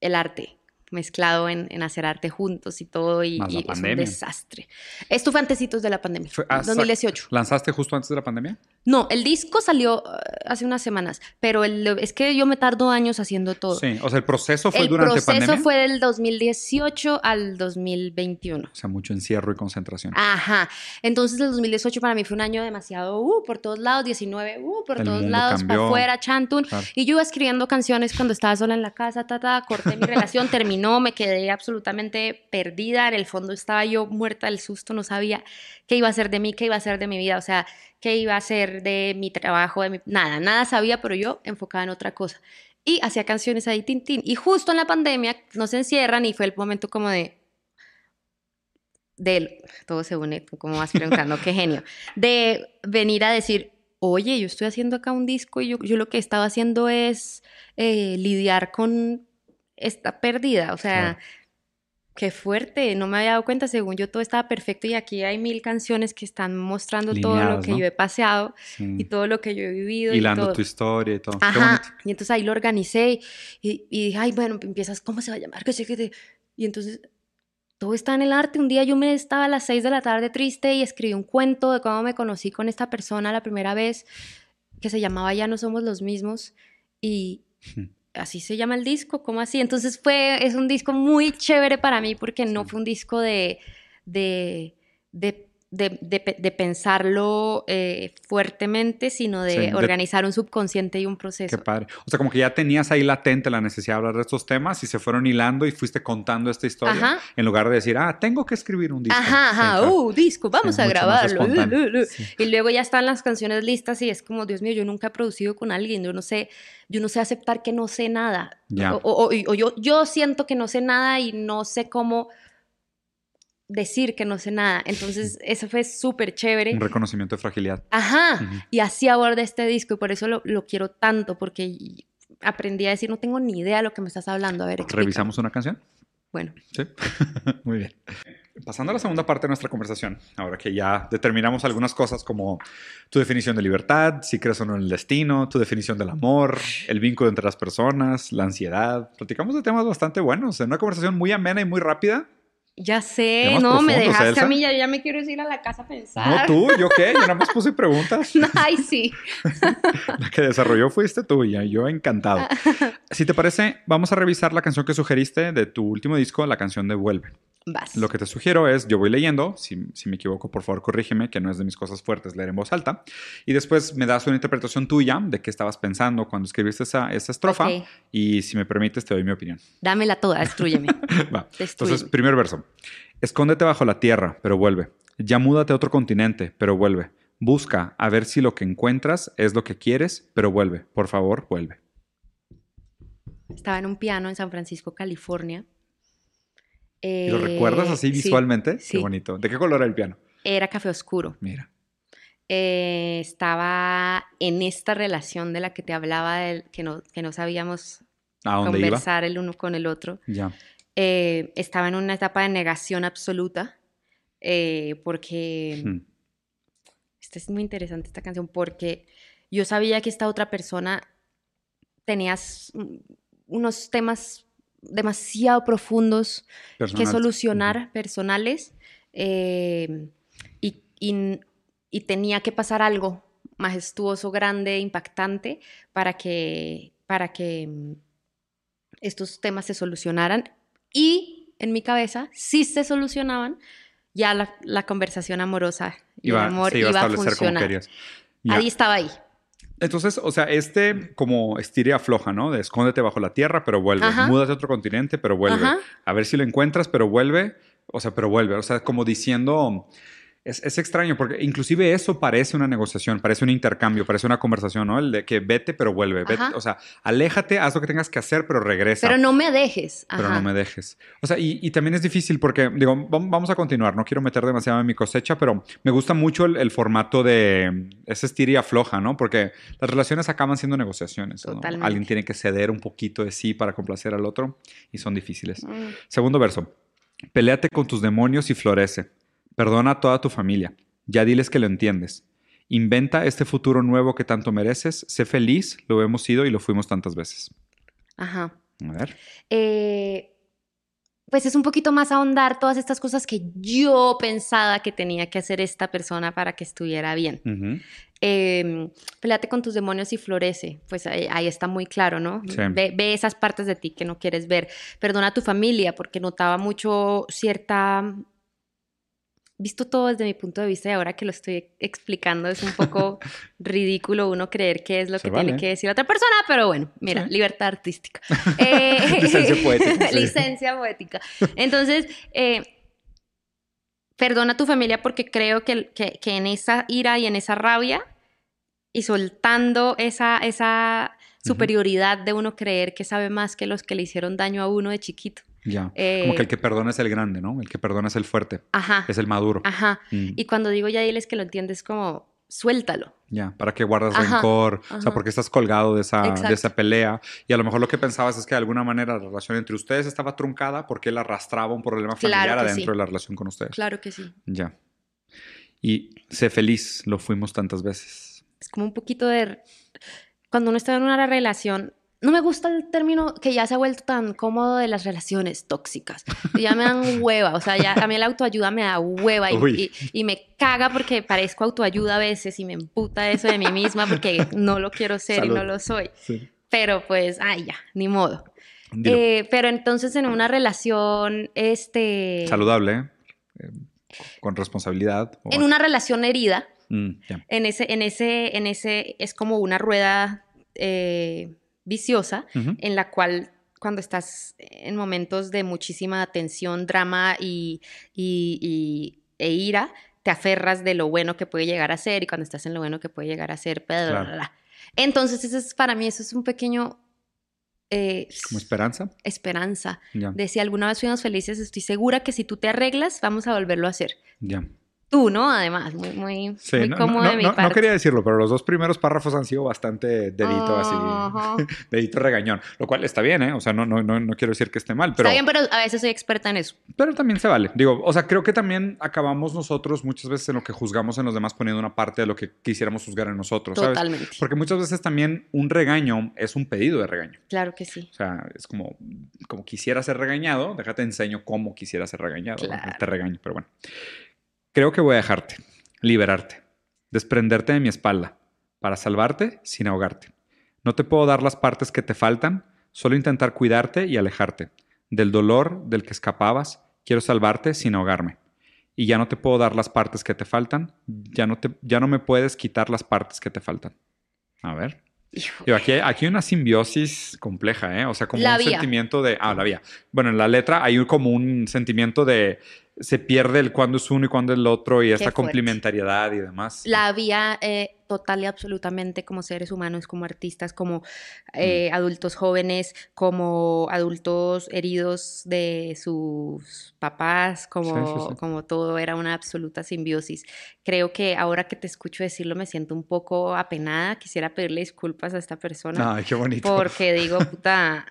el arte mezclado en, en, hacer arte juntos y todo, y, es un desastre. Esto fue antecitos de la pandemia, 2018. ¿Lanzaste justo antes de la pandemia? No, el disco salió uh, hace unas semanas, pero el, es que yo me tardo años haciendo todo. Sí, o sea, el proceso fue durante pandemia. El proceso fue del 2018 al 2021. O sea, mucho encierro y concentración. Ajá. Entonces, el 2018 para mí fue un año demasiado, uh, por todos lados, 19, uh, por todos lados, para afuera, chantun. Y yo iba escribiendo canciones cuando estaba sola en la casa, ta, corté mi [laughs] relación, terminó, me quedé absolutamente perdida. En el fondo estaba yo muerta del susto, no sabía qué iba a ser de mí, qué iba a ser de mi vida. O sea, qué iba a ser de mi trabajo, de nada, nada sabía, pero yo enfocada en otra cosa. Y hacía canciones ahí, tintín. Y justo en la pandemia nos encierran y fue el momento como de... de todo se une, como vas preguntando, qué genio. De venir a decir, oye, yo estoy haciendo acá un disco y yo, yo lo que estaba haciendo es eh, lidiar con esta pérdida. O sea, Qué fuerte, no me había dado cuenta, según yo todo estaba perfecto y aquí hay mil canciones que están mostrando todo lo Lineadas, que ¿no? yo he paseado Sí. y todo lo que yo he vivido. Hilando y todo. tu historia y todo. Ajá, y entonces ahí lo organicé y, y dije, ay, bueno, empiezas, ¿cómo se va a llamar? Que sé que te-". Y entonces todo está en el arte. Un día yo me estaba a las 6 de la tarde triste y escribí un cuento de cómo me conocí con esta persona la primera vez, que se llamaba Ya no somos los mismos. Y así se llama el disco, ¿cómo así? Entonces fue, es un disco muy chévere para mí porque no fue un disco de, de, de, de, de pe- de pensarlo eh, fuertemente, sino de Sí, de- organizar un subconsciente y un Qué proceso. padre. O sea, como que ya tenías ahí latente la necesidad de hablar de estos temas y se fueron hilando y fuiste contando esta historia Ajá. en lugar de decir, ah, tengo que escribir un disco. Ajá, Sí, ajá, claro. uh, disco, vamos Sí, a grabarlo. lu. Sí. Y luego ya están las canciones listas y es como, Dios mío, yo nunca he producido con alguien, yo no sé, yo no sé aceptar que no sé nada. O- o- o yo, yo siento que no sé nada y no sé cómo decir que no sé nada. Entonces, eso fue súper chévere. Un reconocimiento de fragilidad. Ajá, y así aborda este disco y por eso lo, lo quiero tanto, porque aprendí a decir, no tengo ni idea de lo que me estás hablando. A ver, explícame. ¿Revisamos una canción? Bueno, Sí. [laughs] Muy bien. Pasando a la segunda parte de nuestra conversación, ahora que ya determinamos algunas cosas como tu definición de libertad, si crees o no en el destino, tu definición del amor, el vínculo entre las personas, la ansiedad. Platicamos de temas bastante buenos, en una conversación muy amena y muy rápida. Ya sé, no, me dejaste Elsa. a mí, ya, ya me quiero ir a la casa a pensar. No tú, yo qué, yo nada más puse preguntas. [laughs] Ay, sí. [laughs] La que desarrolló fuiste tú y yo encantado. [laughs] Si te parece, vamos a revisar la canción que sugeriste de tu último disco, la canción de Vuelve. Vas. Lo que te sugiero es, yo voy leyendo, si, si me equivoco, por favor, corrígeme, que no es de mis cosas fuertes leer en voz alta, y después me das una interpretación tuya de qué estabas pensando cuando escribiste esa, esa estrofa, y si me permites, te doy mi opinión. Dámela toda, destruyeme. Va. Entonces, primer verso. Escóndete bajo la tierra, pero vuelve. Ya múdate a otro continente, pero vuelve. Busca a ver si lo que encuentras es lo que quieres, pero vuelve. Por favor, vuelve. Estaba en un piano en San Francisco, California. ¿Y lo Eh, recuerdas así sí, visualmente? sí. Qué bonito. ¿De qué color era el piano? Era café oscuro. Mira. Eh, estaba en esta relación de la que te hablaba, del- que, no, que no sabíamos ¿A dónde iba? conversar el uno con el otro. Ya. Eh, estaba en una etapa de negación absoluta, eh, porque... Hmm. Esta es muy interesante esta canción porque yo sabía que esta otra persona tenía s- unos temas demasiado profundos que solucionar personales eh, y, y- y tenía que pasar algo majestuoso, grande, impactante para que, para que mm, estos temas se solucionaran y en mi cabeza, si se solucionaban, ya la, la conversación amorosa y Iba, el amor iba a iba a funcionar. Ahí estaba ahí. Entonces, o sea, este como estiria floja, ¿no? De escóndete bajo la tierra, pero vuelve. Ajá. Múdate a otro continente, pero vuelve. Ajá. A ver si lo encuentras, pero vuelve. O sea, pero vuelve. O sea, como diciendo... Es, es extraño porque inclusive eso parece una negociación, parece un intercambio, parece una conversación, ¿no? El de que vete, pero vuelve. vete. O sea, aléjate, haz lo que tengas que hacer, pero regresa. Pero no me dejes. pero no me dejes. O sea, y, y también es difícil porque, digo, vam- vamos a continuar, no quiero meter demasiado en mi cosecha, pero me gusta mucho el, el formato de esa estiria floja, ¿no? Porque las relaciones acaban siendo negociaciones. ¿no? Totalmente. Alguien tiene que ceder un poquito de sí para complacer al otro y son difíciles. Mm. Segundo verso. Peléate con tus demonios y florece. Perdona a toda tu familia. Ya diles que lo entiendes. Inventa este futuro nuevo que tanto mereces. Sé feliz, lo hemos sido y lo fuimos tantas veces. Ajá. A ver. Eh, pues es un poquito más ahondar todas estas cosas que yo pensaba que tenía que hacer esta persona para que estuviera bien. Ujú. Eh, peleate con tus demonios y florece. Pues ahí, ahí está muy claro, ¿no? Sí. Ve, ve esas partes de ti que no quieres ver. Perdona a tu familia porque notaba mucho cierta... Visto todo desde mi punto de vista y ahora que lo estoy explicando es un poco [laughs] ridículo uno creer que es lo Se que vale. tiene que decir otra persona, pero bueno, mira, Sí. libertad artística. [laughs] Eh, Licencia poética, [laughs] sí. Licencia poética. Entonces, eh, perdona a tu familia porque creo que, que- que en esa ira y en esa rabia y soltando esa, esa superioridad de uno creer que sabe más que los que le hicieron daño a uno de chiquito. Ya. Eh, Como que el que perdona es el grande, ¿no? El que perdona es el fuerte. Ajá. Es el maduro. Ajá. Mm. Y cuando digo ya diles que lo entiendes como suéltalo. Ya, ¿para qué guardas Ajá, rencor? O sea, ajá. ¿por qué estás colgado de esa, de esa pelea? Y a lo mejor lo que pensabas es que de alguna manera la relación entre ustedes estaba truncada porque él arrastraba un problema Claro familiar que adentro sí. de la relación con ustedes. Claro que sí. Ya. Y sé feliz, lo fuimos tantas veces. Es como un poquito de... Cuando uno está en una relación... No me gusta el término que ya se ha vuelto tan cómodo de las relaciones tóxicas. Ya me dan [laughs] hueva, o sea, ya a mí la autoayuda me da hueva y, Uy. y- y me caga porque parezco autoayuda a veces y me emputa eso de mí misma porque no lo quiero ser y no lo soy. Sí. Pero pues, ay, ya, ni modo. Eh, pero entonces en una relación, este... Saludable, ¿eh? Con responsabilidad. En una relación herida, Mm, en ese, en ese, en ese, es como una rueda eh, viciosa en la cual cuando estás en momentos de muchísima tensión, drama y, y- y- e ira, te aferras de lo bueno que puede llegar a ser y cuando estás en lo bueno que puede llegar a ser, Claro. Entonces, eso es, para mí eso es un pequeño eh, Como esperanza. esperanza de si alguna vez fuimos felices, estoy segura que si tú te arreglas, vamos a volverlo a hacer. Ya. Tú, ¿no? Además, muy, muy, Sí, muy no, cómodo no, de mi no- no parte. quería decirlo, pero los dos primeros párrafos han sido bastante dedito Ajá. así, [laughs] dedito regañón, lo cual está bien, ¿eh? O sea, no, no, no, no quiero decir que esté mal, pero, Está bien, pero a veces soy experta en eso. pero también se vale. Digo, o sea, creo que también acabamos nosotros muchas veces en lo que juzgamos en los demás poniendo una parte de lo que quisiéramos juzgar en nosotros, ¿sabes? Totalmente. Porque muchas veces también un regaño es un pedido de regaño. Claro que sí. O sea, es como, como quisiera ser regañado, déjate enseño cómo quisiera ser regañado. Claro. Te regaño, pero bueno. Creo que voy a dejarte, liberarte, desprenderte de mi espalda, para salvarte sin ahogarte. No te puedo dar las partes que te faltan, solo intentar cuidarte y alejarte. Del dolor del que escapabas, quiero salvarte sin ahogarme. Y ya no te puedo dar las partes que te faltan, ya no, te, ya no me puedes quitar las partes que te faltan. A ver. Digo, aquí, aquí hay una simbiosis compleja, ¿eh? O sea, como La un vía. sentimiento de. Ah, la vía. Bueno, en la letra hay como un sentimiento de. Se pierde el cuándo es uno y cuándo es el otro y esta complementariedad y demás. La vía eh, total y absolutamente como seres humanos, como artistas, como eh, Mm. adultos jóvenes, como adultos heridos de sus papás, como, Sí, sí, sí. como todo era una absoluta simbiosis. Creo que ahora que te escucho decirlo me siento un poco apenada. Quisiera pedirle disculpas a esta persona Ay, qué bonito. porque digo, puta,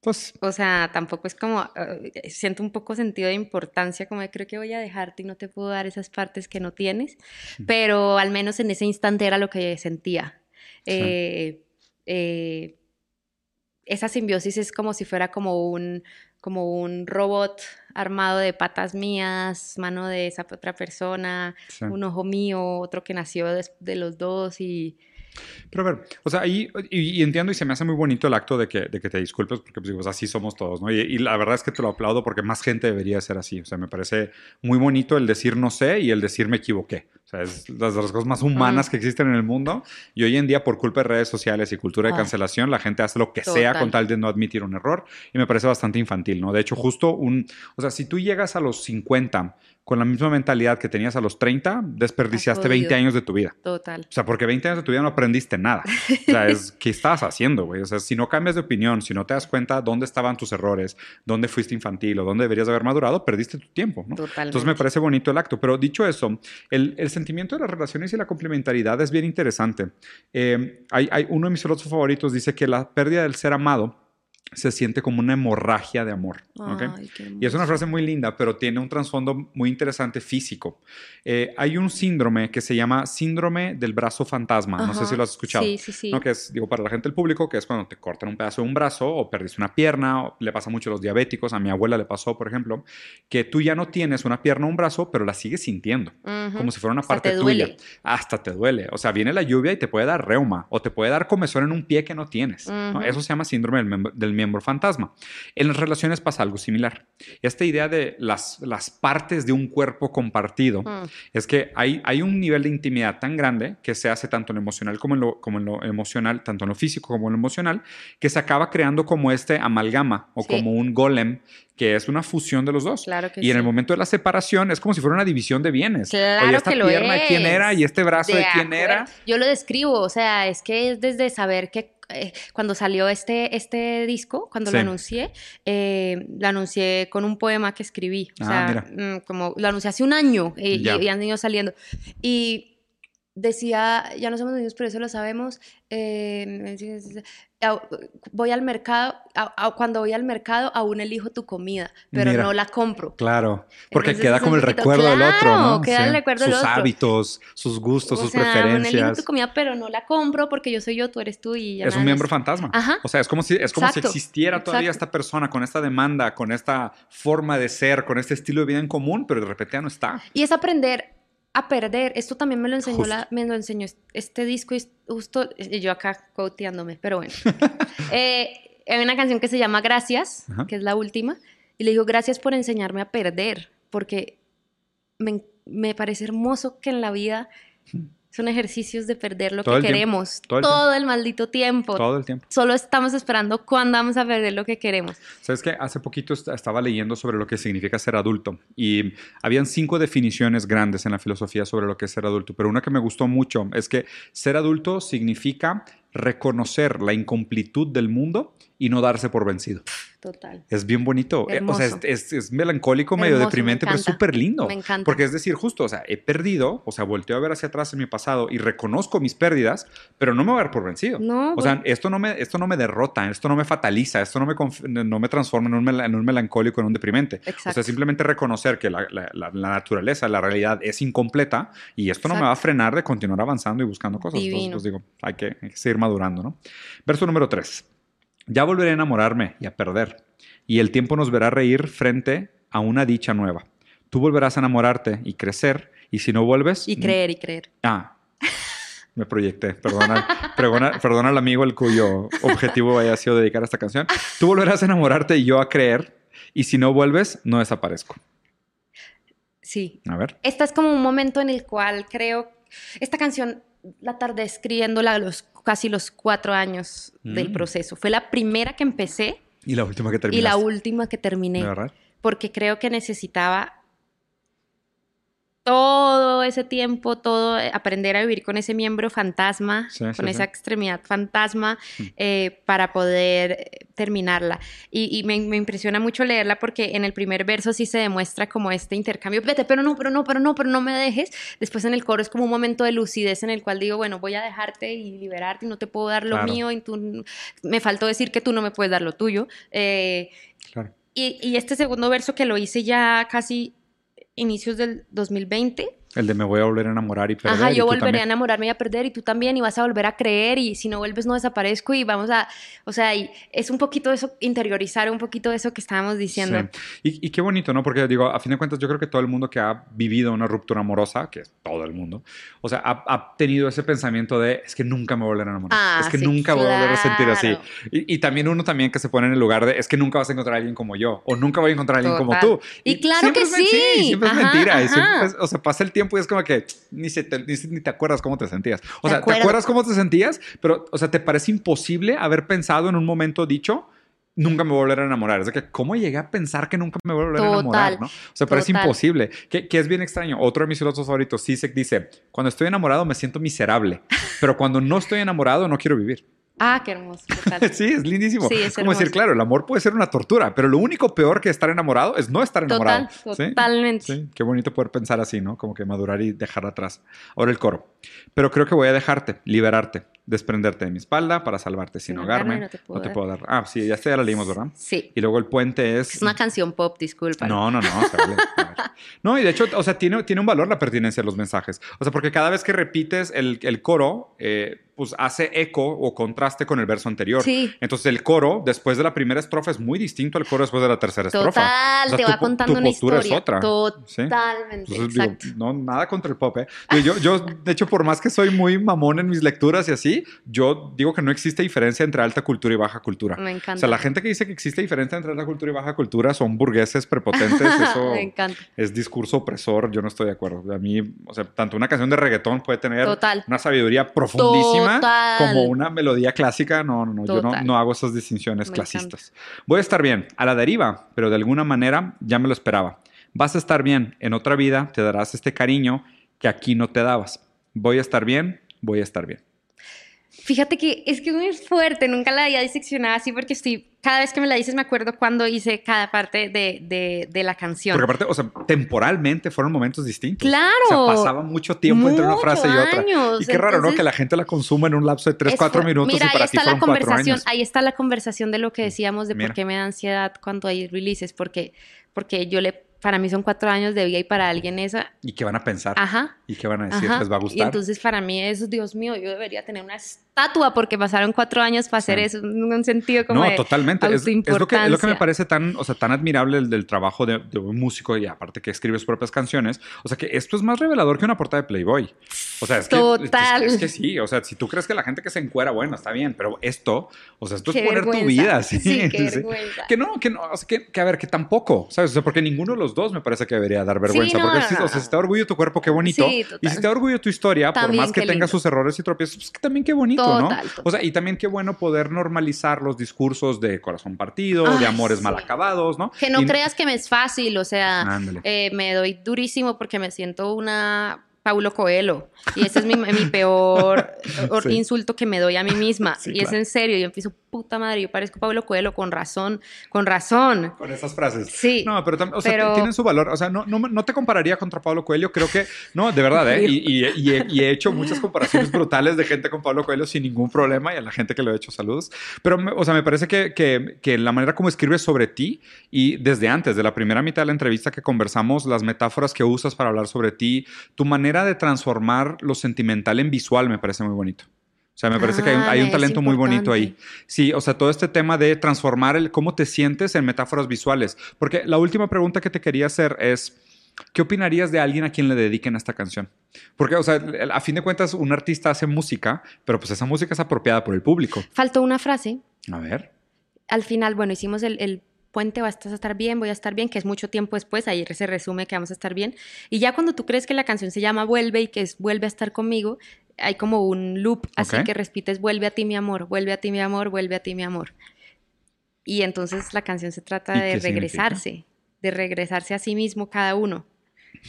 Pues, O sea, tampoco es como, eh, siento un poco sentido de importancia, como de creo que voy a dejarte y no te puedo dar esas partes que no tienes, pero al menos en ese instante era lo que sentía. Sí. Eh, eh, esa simbiosis es como si fuera como un, como un robot armado de patas mías, mano de esa otra persona, sí. un ojo mío, otro que nació de los dos y... Pero a ver, o sea, ahí, y, entiendo y se me hace muy bonito el acto de que, de que te disculpes, porque pues, así somos todos, ¿no? Y la verdad es que te lo aplaudo porque más gente debería ser así. O sea, me parece muy bonito el decir no sé y el decir me equivoqué. O sea, es las de las cosas más humanas Mm. que existen en el mundo. Y hoy en día, por culpa de redes sociales y cultura de Ah. cancelación, la gente hace lo que sea Total. con tal de no admitir un error. Y me parece bastante infantil, ¿no? De hecho, justo un. O sea, si tú llegas a los 50 con la misma mentalidad que tenías a los 30, desperdiciaste jodido. 20 años de tu vida. Total. O sea, porque 20 años de tu vida no aprendiste nada. O sea, es [laughs] ¿qué estabas haciendo, güey? O sea, si no cambias de opinión, si no te das cuenta dónde estaban tus errores, dónde fuiste infantil o dónde deberías haber madurado, perdiste tu tiempo, ¿no? Totalmente. Entonces me parece bonito el acto. Pero dicho eso, el, el sentimiento de las relaciones y la complementariedad es bien interesante. Eh, hay, uno de mis filósofos favoritos dice que la pérdida del ser amado se siente como una hemorragia de amor. ¿ok? Ay, qué Y es una frase muy linda, pero tiene un trasfondo muy interesante físico. Eh, hay un síndrome que se llama síndrome del brazo fantasma. No sé Ajá. si lo has escuchado. Sí, sí, sí. ¿no? Que es, digo, para la gente del público, que es cuando te cortan un pedazo de un brazo o perdiste una pierna, o le pasa mucho a los diabéticos, a mi abuela le pasó, por ejemplo, que tú ya no tienes una pierna o un brazo, pero la sigues sintiendo, Ujú. como si fuera una Hasta parte te tuya. duele. Hasta te duele. O sea, viene la lluvia y te puede dar reuma, o te puede dar comezón en un pie que no tienes. ¿no? Ujú. Eso se llama síndrome del, del miembro fantasma. En las relaciones pasa algo similar. Esta idea de las, las partes de un cuerpo compartido Mm. es que hay, hay un nivel de intimidad tan grande que se hace tanto en lo emocional como en lo, como en lo emocional, tanto en lo físico como en lo emocional, que se acaba creando como este amalgama o Sí. como un golem que es una fusión de los dos. Claro que y en el momento de la separación es como si fuera una división de bienes. Claro Oye, esta que lo pierna de quién es. era y este brazo de, De quién era. Yo lo describo, o sea, es que es desde saber que eh, cuando salió este, este disco, cuando Sí. lo anuncié, eh, lo anuncié con un poema que escribí. O Ah, sea, mira. mm, como lo anuncié hace un año eh, y, Ya. y han ido saliendo. Y decía, ya no somos niños, pero eso lo sabemos, eh, voy al mercado, cuando voy al mercado aún elijo tu comida, pero Mira. no la compro. Claro, porque Entonces queda como el poquito- recuerdo del otro, ¿no? queda el recuerdo del sus otro. hábitos, sus gustos, o sus sea, aún elijo preferencias. tu comida, pero no la compro porque yo soy yo, tú eres tú y ya Es un miembro fantasma. Ajá. O sea, es como si, es como si Exacto, existiera todavía exacto. esta persona con esta demanda, con esta forma de ser, con este estilo de vida en común, pero de repente ya no está. Y es aprender a perder. Esto también me lo enseñó, la, me lo enseñó est- este disco y justo yo acá coteándome, pero bueno. [laughs] Eh, hay una canción que se llama Gracias, Ajá. que es la última, y le digo gracias por enseñarme a perder, porque me, me parece hermoso que en la vida son ejercicios de perder lo Todo que queremos todo todo, el maldito tiempo. Todo el tiempo. Solo estamos esperando cuándo vamos a perder lo que queremos. Sabes que hace poquito est- estaba leyendo sobre lo que significa ser adulto y habían cinco definiciones grandes en la filosofía sobre lo que es ser adulto, pero una que me gustó mucho es que ser adulto significa reconocer la incompletud del mundo y no darse por vencido. Total. Es bien bonito. Eh, o sea, es, Hermoso. es- es melancólico, medio Hermoso, me deprimente, pero es súper lindo. Me encanta. Porque es decir, justo, o sea, he perdido, o sea, volteo a ver hacia atrás en mi pasado y reconozco mis pérdidas, pero no me voy a dar por vencido. No, o sea, bueno. esto no, me, esto no me derrota, esto no me fataliza, esto no me, no me transforma en un, mel- en un melancólico, en un deprimente. O sea, Exacto. simplemente reconocer que la, la- la- la naturaleza, la realidad es incompleta y esto no me va a Exacto. frenar de continuar avanzando y buscando cosas. Entonces, Divino. pues digo, hay que, hay que seguir madurando, ¿no? Verso número 3. Ya volveré a enamorarme y a perder, y el tiempo nos verá reír frente a una dicha nueva. Tú volverás a enamorarte y crecer, y si no vuelves... Y creer, y creer. Ah, me proyecté. Perdona, perdona, perdona al amigo el cuyo objetivo haya sido dedicar a esta canción. Tú volverás a enamorarte y yo a creer, y si no vuelves, no desaparezco. Sí. A ver. Este es como un momento en el cual creo, esta canción la tardé escribiéndola los casi los cuatro años del Mm. proceso. Fue la primera que empecé Y la última que terminaste. y la última que terminé, porque creo que necesitaba todo ese tiempo, todo, eh, aprender a vivir con ese miembro fantasma, Sí, con sí, esa sí. extremidad fantasma, Mm. eh, para poder eh, terminarla. Y, y me, me impresiona mucho leerla porque en el primer verso sí se demuestra como este intercambio, vete, pero no, pero no, pero no, pero no me dejes. Después en el coro es como un momento de lucidez en el cual digo, bueno, voy a dejarte y liberarte y no te puedo dar lo Claro. mío y tú, me faltó decir que tú no me puedes dar lo tuyo. Eh, Claro. y, y este segundo verso que lo hice ya casi inicios del 2020. El de me voy a volver a enamorar y perder. Ajá, y yo volveré a también. enamorarme y a perder y tú también y vas a volver a creer y si no vuelves no desaparezco y vamos a, o sea, y es un poquito eso, interiorizar un poquito eso que estábamos diciendo. Sí. Y, y qué bonito, ¿no? Porque digo, a fin de cuentas, yo creo que todo el mundo que ha vivido una ruptura amorosa, que es todo el mundo, o sea, ha, ha tenido ese pensamiento de es que nunca me voy a volver a enamorar. Ah, es que sí, nunca voy a volver a sentir así. claro. Y, y también uno también que se pone en el lugar de es que nunca vas a encontrar a alguien como yo o nunca voy a encontrar a alguien como Total. tú. Y claro siempre que es men- sí. siempre es Ajá, mentira. Y siempre es- o sea, pasa el tiempo y es como que ni, se te, ni, ni te acuerdas cómo te sentías. O sea, te acuerdo. acuerdas cómo te sentías, pero, o sea, te parece imposible haber pensado en un momento dicho. Nunca me voy a volver a enamorar. Es de que, ¿cómo llegué a pensar que nunca me voy a volver a enamorar? ¿no? O sea, parece total. imposible. Que, que es bien extraño. Otro de mis filósofos favoritos, Sisek, dice: Cuando estoy enamorado me siento miserable, pero cuando no estoy enamorado no quiero vivir. Ah, qué hermoso. total. [laughs] Sí, es lindísimo. Sí, es como decir, claro, el amor puede ser una tortura, pero lo único peor que estar enamorado es no estar enamorado. Total, ¿Sí? totalmente. Sí, qué bonito poder pensar así, ¿no? Como que madurar y dejar atrás. Ahora el coro. Pero creo que voy a dejarte, liberarte, desprenderte de mi espalda para salvarte sin, Sin ahogarme. ahogarme, no te puedo dar. Ah, sí, ya, ya la leímos, ¿verdad? Sí. Y luego el puente es... Es una canción pop, disculpa. No, no, no. ver. No, y de hecho, o sea, tiene, tiene un valor la pertinencia de los mensajes. O sea, porque cada vez que repites el, el coro, eh, pues hace eco o contraste con el verso anterior. Sí. Entonces el coro, después de la primera estrofa, es muy distinto al coro después de la tercera estrofa. Total, O sea, te tu va po- contando tu una postura es historia. otra. ¿sí? Totalmente, Entonces, digo, exacto. no, nada contra el pop, ¿eh? Digo, Yo, yo, de hecho, por más que soy muy mamón en mis lecturas y así, yo digo que no existe diferencia entre alta cultura y baja cultura. Me encanta. O sea, la gente que dice que existe diferencia entre alta cultura y baja cultura son burgueses prepotentes. [laughs] Eso Me encanta. es discurso opresor. Yo no estoy de acuerdo. A mí, o sea, tanto una canción de reggaetón puede tener Total. una sabiduría profundísima Total. como una melodía clásica. No, no, no. Yo no, Total. no hago esas distinciones Me clasistas. Voy a estar bien, a la deriva, pero de alguna manera ya me lo esperaba. Vas a estar bien. En otra vida te darás este cariño que aquí no te dabas. Voy a estar bien, voy a estar bien. Fíjate que es que es muy fuerte, nunca la había diseccionado así porque estoy, cada vez que me la dices me acuerdo cuando hice cada parte de, de, de la canción. Porque aparte, o sea, temporalmente fueron momentos distintos. Claro. O sea, pasaba mucho tiempo entre una frase y otra. años. Y qué raro, ¿no? Que la gente la consuma en un lapso de 3, es 4 fu- minutos Mira, y para ahí ti está la fueron 4 conversación, años. ahí está la conversación de lo que decíamos de Mira. por qué me da ansiedad cuando hay releases, porque, porque yo le, para mí son cuatro años de vida y para alguien esa, ¿Y qué van a pensar? ajá, ¿Y qué van a decir? ajá. ¿Les va a Y gustar? entonces para mí eso, Dios mío, yo debería tener una estatua porque pasaron cuatro años para hacer Sí. eso, en un sentido como no, de totalmente. Es, es lo, que, es lo que me parece tan, o sea, tan admirable del, del trabajo de, de un músico y aparte que escribe sus propias canciones. O sea, que esto es más revelador que una portada de Playboy. O sea, es que, Total. Es, que, es que sí. O sea, si tú crees que la gente que se encuera, bueno, está bien, pero esto, o sea, esto es poner tu vida. Sí, Sí, qué sí. vergüenza. Que no, que no, o sea, que, que a ver, que tampoco, ¿sabes? O sea, porque ninguno de los dos me parece que debería dar vergüenza. no, porque no, si, no, o sea, si te da orgullo tu cuerpo, qué bonito. Y si te da orgullo tu historia, por más que tenga sus errores y tropiezos, pues que también qué bonito, ¿no? Total. O sea, y también qué bueno poder normalizar los discursos de corazón partido, de amores mal acabados, ¿no? Que no Y- creas que me es fácil, o sea, eh, me doy durísimo porque me siento una Paulo Coelho. Y ese es mi, mi peor [laughs] Sí. insulto que me doy a mí misma. Sí, y es en serio, yo empiezo, puta madre, yo parezco Paulo Coelho con razón, con razón. Con esas frases. Sí. No, pero, o sea, pero- tienen su valor. O sea, no, no, no te compararía contra Pablo Coelho. Creo que, no, de verdad, ¿eh? Y, y- y he, y he hecho muchas comparaciones brutales de gente con Pablo Coelho sin ningún problema y a la gente que lo he hecho, saludos. Pero, o sea, me parece que, que, que la manera como escribes sobre ti y desde antes, de la primera mitad de la entrevista que conversamos, las metáforas que usas para hablar sobre ti, tu manera de transformar lo sentimental en visual me parece muy bonito. O sea, me parece que hay un, Ah, hay un es talento muy bonito ahí. Sí, o sea, todo este tema de transformar el cómo te sientes en metáforas visuales. Porque la última pregunta que te quería hacer es, ¿qué opinarías de alguien a quien le dediquen esta canción? Porque, o sea, a fin de cuentas, un artista hace música, pero pues esa música es apropiada por el público. Faltó una frase. A ver. Al final, bueno, hicimos el, el puente, vas a estar bien, voy a estar bien, que es mucho tiempo después, ahí se resume que vamos a estar bien. Y ya cuando tú crees que la canción se llama Vuelve y que es Vuelve a estar conmigo, hay como un loop así Ok. que repites Vuelve a ti mi amor, vuelve a ti mi amor, vuelve a ti mi amor. Y entonces la canción se trata ¿Y de qué significa? regresarse, de regresarse a sí mismo cada uno.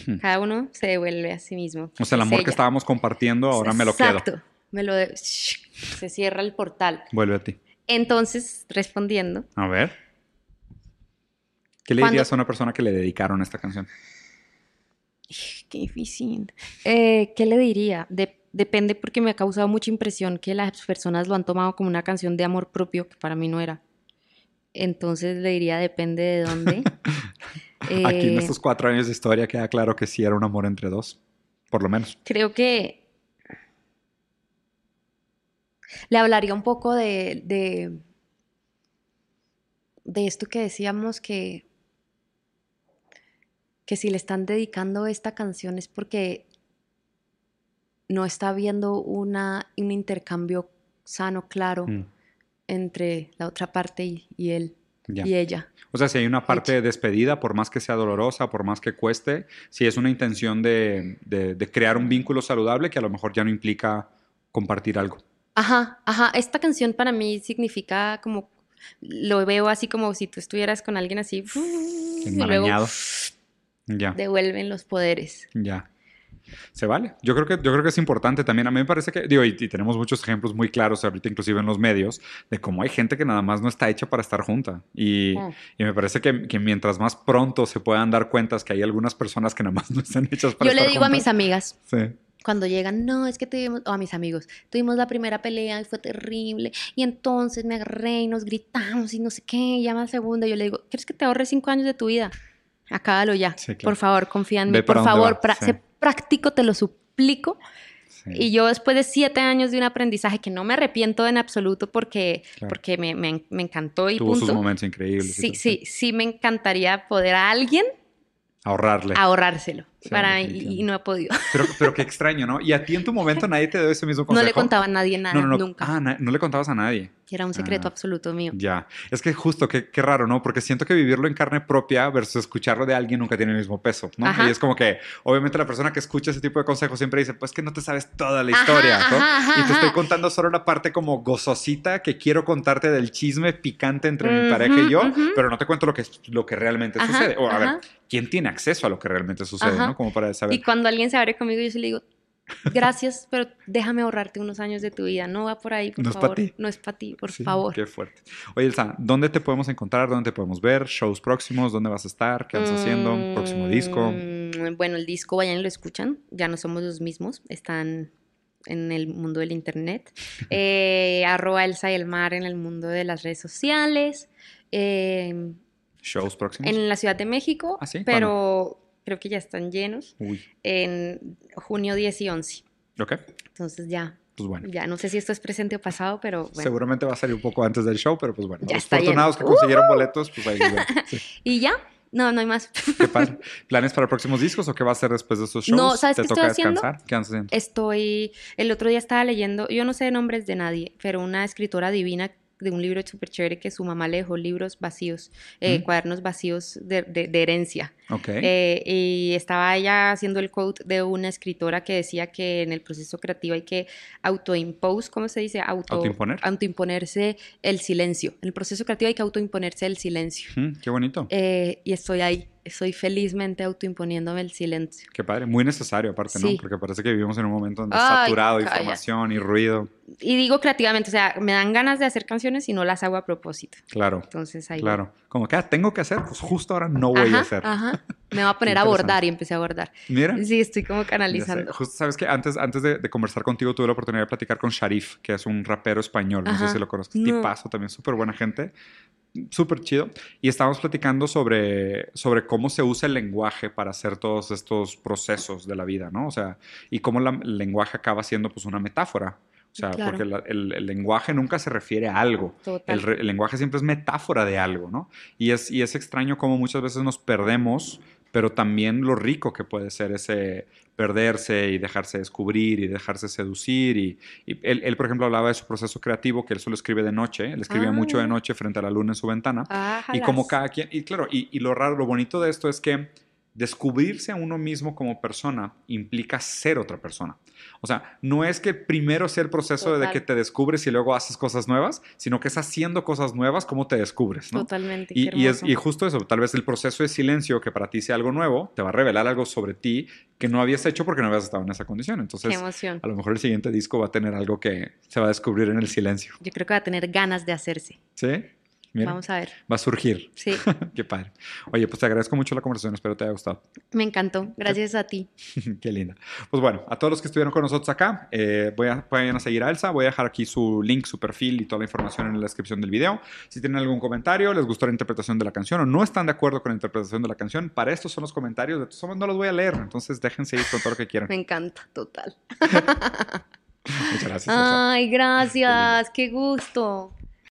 Hmm. Cada uno se devuelve a sí mismo. O sea, el Es amor que estábamos compartiendo, ahora me lo quedo. Exacto. Me lo de- se cierra el portal. Vuelve a ti. Entonces, respondiendo, A ver. ¿Qué le Cuando- dirías a una persona que le dedicaron esta canción? Qué difícil. Eh, ¿Qué le diría? De- depende porque me ha causado mucha impresión que las personas lo han tomado como una canción de amor propio, que para mí no era. Entonces le diría, depende de dónde. [laughs] Aquí en Eh, estos cuatro años de historia queda claro que sí era un amor entre dos. Por lo menos. Creo que le hablaría un poco de, de, de esto que decíamos que, que si le están dedicando esta canción es porque no está habiendo una, un intercambio sano, claro, Mm, entre la otra parte y, y él ya. y ella. O sea, si hay una parte de despedida, por más que sea dolorosa, por más que cueste, si es una intención de, de- de crear un vínculo saludable que a lo mejor ya no implica compartir algo. Ajá, ajá. Esta canción para mí significa como, lo veo así como si tú estuvieras con alguien así, y luego Enmarañado. Ya, devuelven los poderes. ya. Se vale. Yo creo que, yo creo que es importante también. A mí me parece que, digo, y, y tenemos muchos ejemplos muy claros ahorita, inclusive en los medios, de cómo hay gente que nada más no está hecha para estar junta. Y, Mm. y me parece que, que mientras más pronto se puedan dar cuentas que hay algunas personas que nada más [laughs] no están hechas para Yo le estar digo a mis juntas. amigas, Sí. cuando llegan, no, es que tuvimos, o a mis amigos, tuvimos la primera pelea y fue terrible, y entonces me agarré y nos gritamos y no sé qué, y ya la segunda, yo le digo, ¿quieres que te ahorre cinco años de tu vida? Acábalo ya, Sí, claro. por favor, confía en mí, por favor, va, pra- sí. sé práctico, te lo suplico. sí. Y yo después de siete años de un aprendizaje que no me arrepiento en absoluto porque, Claro. porque me, me- me encantó y Tuvo sus punto. momentos increíbles. Sí, sí, sí me encantaría poder a alguien Ahorrarle. ahorrárselo. Sí, para, y, no he podido. Pero, pero qué [laughs] extraño, ¿no? Y a ti en tu momento nadie te dio ese mismo No consejo. le contaba a nadie nada, No, no, no. nunca. Ah, no le contabas a nadie. Era un secreto Ah. absoluto mío. Ya. Es que justo, qué, qué raro, ¿no? Porque siento que vivirlo en carne propia versus escucharlo de alguien nunca tiene el mismo peso, ¿no? Ajá. Y es como que, obviamente, la persona que escucha ese tipo de consejos siempre dice, pues que no te sabes toda la Ajá, historia, ¿no? ajá, ajá, y te estoy ajá. contando solo la parte como gozosita que quiero contarte del chisme picante entre mi Ujú, pareja y yo, ujú. pero no te cuento lo que, lo que realmente Ajá, sucede. O a ver, ajá. ¿quién tiene acceso a lo que realmente sucede, Ajá. no? Como para saber. Y cuando alguien se abre conmigo, yo sí le digo, gracias, pero déjame ahorrarte unos años de tu vida. No va por ahí, por No es favor. pa' ti. No es para ti, por Sí, favor. Qué fuerte. Oye, Elsa, ¿dónde te podemos encontrar? ¿Dónde te podemos ver? ¿Shows próximos? ¿Dónde vas a estar? ¿Qué andas haciendo? ¿Próximo disco? Mm, Bueno, el disco vayan y lo escuchan. Ya no somos los mismos. Están en el mundo del internet. [laughs] Eh, arroba Elsa y el mar en el mundo de las redes sociales. Eh, ¿Shows próximos? en la Ciudad de México, ¿Ah, sí? pero creo que ya están llenos. Uy, En junio 10 y 11. ok. Entonces ya, Pues bueno. ya no sé si esto es presente o pasado, pero bueno. Seguramente va a salir un poco antes del show, pero pues bueno. Ya los afortunados que consiguieron boletos, pues ahí. [laughs] Sí, Y ya, no, no hay más. qué padre. ¿Planes para próximos discos o qué va a hacer después de esos shows? No, ¿sabes ¿Te qué toca estoy haciendo? descansar? ¿Qué andas haciendo? Estoy, el otro día estaba leyendo, yo no sé nombres de nadie, pero una escritora divina de un libro súper chévere que su mamá le dejó libros vacíos, eh, Mm. cuadernos vacíos de, de- de herencia. Ok. Eh, y estaba ella haciendo el quote de una escritora que decía que en el proceso creativo hay que autoimpose, ¿cómo se dice? Auto, ¿Autoimponer? Autoimponerse el silencio. En el proceso creativo hay que autoimponerse el silencio. Mm, qué bonito. Eh, y estoy ahí, estoy felizmente autoimponiéndome el silencio. Qué padre. Muy necesario aparte, ¿no? Porque parece que vivimos en un momento donde Ay, saturado de información y ruido. Y digo creativamente, o sea, me dan ganas de hacer canciones y no las hago a propósito. Claro. Entonces ahí. Claro. Como que ah, tengo que hacer, pues justo ahora no voy ajá, a hacer. Ajá. Me va a poner a bordar y empecé a bordar. Mira. Sí, estoy como canalizando. Justo sabes que antes, antes de, de conversar contigo tuve la oportunidad de platicar con Sharif, que es un rapero español. No sé Ajá. si lo conozcas. No. Tipazo también, súper buena gente. Súper chido. Y estábamos platicando sobre, sobre cómo se usa el lenguaje para hacer todos estos procesos de la vida, ¿no? O sea, y cómo la- el lenguaje acaba siendo pues una metáfora. O sea, Claro. porque la- el, el lenguaje nunca se refiere a algo. El, el lenguaje siempre es metáfora de algo, ¿no? Y es, y es extraño cómo muchas veces nos perdemos, pero también lo rico que puede ser ese perderse y dejarse descubrir y dejarse seducir. Y, y él, él, por ejemplo, hablaba de su proceso creativo, que él solo escribe de noche, él escribía Ah. mucho de noche frente a la luna en su ventana. Ah, Y como cada quien, y claro, y, y lo raro, lo bonito de esto es que descubrirse a uno mismo como persona implica ser otra persona. O sea, no es que primero sea el proceso de que te descubres y luego haces cosas nuevas, sino que es haciendo cosas nuevas como te descubres, ¿no? Totalmente. Y, es, y justo eso, tal vez el proceso de silencio que para ti sea algo nuevo, te va a revelar algo sobre ti que no habías hecho porque no habías estado en esa condición. Qué Entonces, emoción. a lo mejor el siguiente disco va a tener algo que se va a descubrir en el silencio. Yo creo que va a tener ganas de hacerse. ¿Sí? Mira, Vamos a ver. va a surgir. Sí, [laughs] Qué padre. Oye, pues te agradezco mucho la conversación, espero te haya gustado. me encantó. Gracias a ti. [laughs] Qué linda. Pues bueno, a todos los que estuvieron con nosotros acá, eh, voy a, vayan a seguir a Elsa. Voy a dejar aquí su link, su perfil y toda la información en la descripción del video. Si tienen algún comentario, les gustó la interpretación de la canción o no están de acuerdo con la interpretación de la canción, para estos son los comentarios. De todos modos, no los voy a leer, entonces déjense ir con todo lo que quieran. Me encanta, total. [laughs] Muchas gracias. Elsa. Ay, gracias. Qué gusto.